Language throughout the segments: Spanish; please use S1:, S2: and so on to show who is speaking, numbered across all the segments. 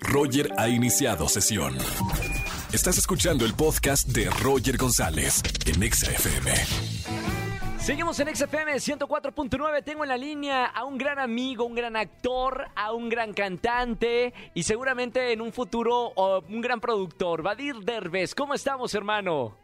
S1: Roger ha iniciado sesión. Estás escuchando el podcast de Roger González en Exa FM.
S2: Seguimos en XFM 104.9. Tengo en la línea a un gran amigo, un gran actor, a un gran cantante y seguramente en un futuro oh, un gran productor. Vadir Derbez, ¿cómo estamos, hermano?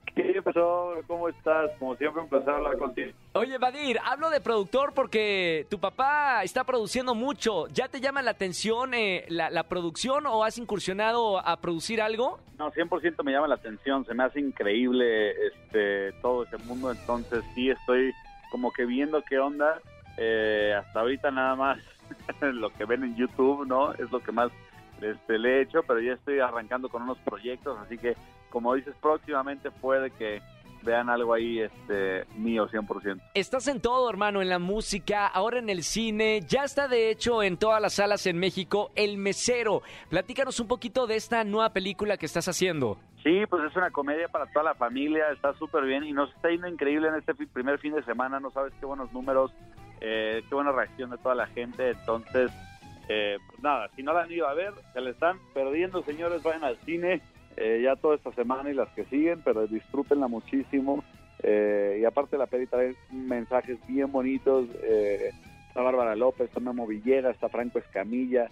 S3: ¿Cómo estás? Como siempre, un placer hablar contigo.
S2: Oye, Vadir, hablo de productor porque tu papá está produciendo mucho. ¿Ya te llama la atención eh, la, la producción o has incursionado a producir algo?
S3: No, 100% me llama la atención. Se me hace increíble este todo ese mundo. Entonces, sí, estoy como que viendo qué onda. Eh, hasta ahorita nada más lo que ven en YouTube, ¿no? Es lo que más este, le he hecho, pero ya estoy arrancando con unos proyectos, así que como dices, próximamente puede que vean algo ahí este mío 100%.
S2: Estás en todo, hermano, en la música, ahora en el cine, ya está de hecho en todas las salas en México, El Mesero. Platícanos un poquito de esta nueva película que estás haciendo.
S3: Sí, pues es una comedia para toda la familia, está súper bien y nos está yendo increíble en este primer fin de semana, no sabes qué buenos números, eh, qué buena reacción de toda la gente, entonces, eh, pues nada, si no la han ido a ver, se le están perdiendo, señores, vayan al cine eh, ya toda esta semana y las que siguen, pero disfrútenla muchísimo, eh, y aparte la peli trae mensajes bien bonitos, eh, está Bárbara López, está Memo Villegas, está Franco Escamilla,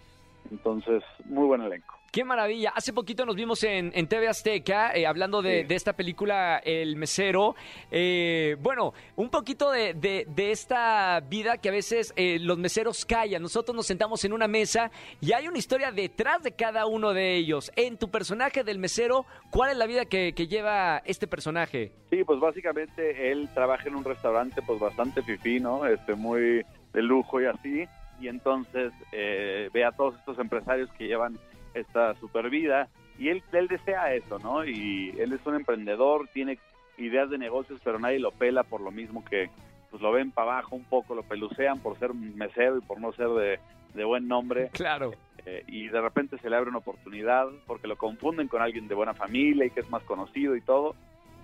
S3: entonces, muy buen elenco.
S2: Qué maravilla. Hace poquito nos vimos en, en TV Azteca eh, hablando de,
S3: Sí.
S2: de esta película El Mesero. Eh, bueno, un poquito de, de- de esta vida que a veces eh, los meseros callan. Nosotros nos sentamos en una mesa y hay una historia detrás de cada uno de ellos. En tu personaje del mesero, ¿cuál es la vida que, que lleva este personaje?
S3: Sí, pues básicamente él trabaja en un restaurante pues bastante fifí, ¿no? Este, muy de lujo y así. Y entonces eh, ve a todos estos empresarios que llevan esta super vida y él, él desea eso, ¿no? Y él es un emprendedor, tiene ideas de negocios, pero nadie lo pela por lo mismo que pues lo ven para abajo un poco, lo pelucean por ser mesero y por no ser de, de buen nombre.
S2: Claro.
S3: Eh, y de repente se le abre una oportunidad porque lo confunden con alguien de buena familia y que es más conocido y todo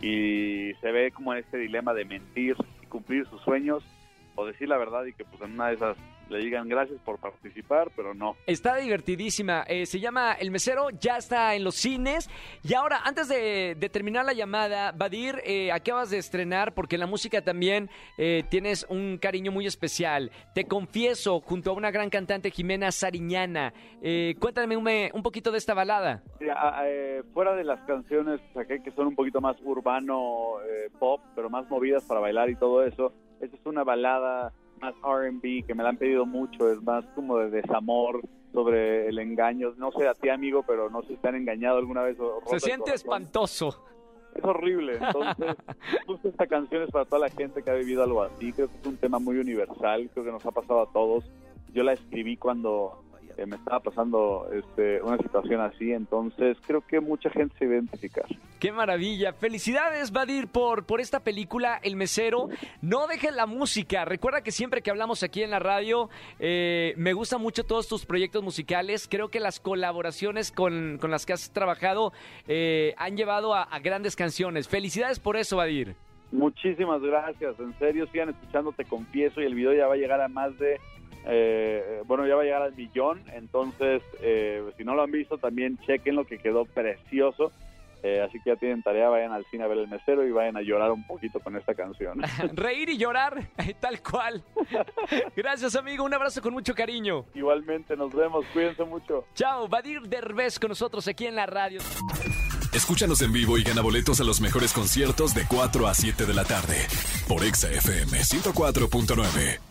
S3: y se ve como en este dilema de mentir y cumplir sus sueños o decir la verdad y que pues en una de esas le digan gracias por participar pero no
S2: Está divertidísima. Eh, se llama El Mesero, ya está en los cines. Y ahora, antes de, de terminar la llamada, Badir, eh, acabas de estrenar, porque en la música también eh, tienes un cariño muy especial. Te confieso, junto a una gran cantante, Jimena Sariñana. Eh, cuéntame un, un poquito de esta balada.
S3: Sí, a- a- eh, fuera de las canciones saqué que son un poquito más urbano eh, pop pero más movidas para bailar y todo eso esta es una balada más R&B que me la han pedido mucho es más como de desamor sobre el engaño. No sé a ti amigo pero no sé si te han engañado alguna vez o
S2: Se siente espantoso.
S3: es horrible. Entonces justo esta canción es para toda la gente que ha vivido algo así. Creo que es un tema muy universal creo que nos ha pasado a todos. Yo la escribí cuando eh, me estaba pasando este, una situación así entonces creo que mucha gente se va a identificar
S2: Qué maravilla. Felicidades, Badir, por, por esta película, El Mesero. No dejes la música. Recuerda que siempre que hablamos aquí en la radio, eh, me gustan mucho todos tus proyectos musicales. Creo que las colaboraciones con, con las que has trabajado eh, han llevado a, a grandes canciones. Felicidades por eso, Badir.
S3: Muchísimas gracias, en serio, sigan escuchando, te confieso, y el video ya va a llegar a más de, eh, bueno, ya va a llegar al millón, entonces, eh, si no lo han visto, también chequen lo que quedó precioso, eh, así que ya tienen tarea, vayan al cine a ver el mesero y vayan a llorar un poquito con esta canción.
S2: Reír y llorar, tal cual. Gracias, amigo. Un abrazo con mucho cariño.
S3: Igualmente, nos vemos, cuídense mucho.
S2: Chao, Badir Derbez con nosotros aquí en la radio.
S1: Escúchanos en vivo y gana boletos a los mejores conciertos de 4 a 7 de la tarde por Exa FM 104.9.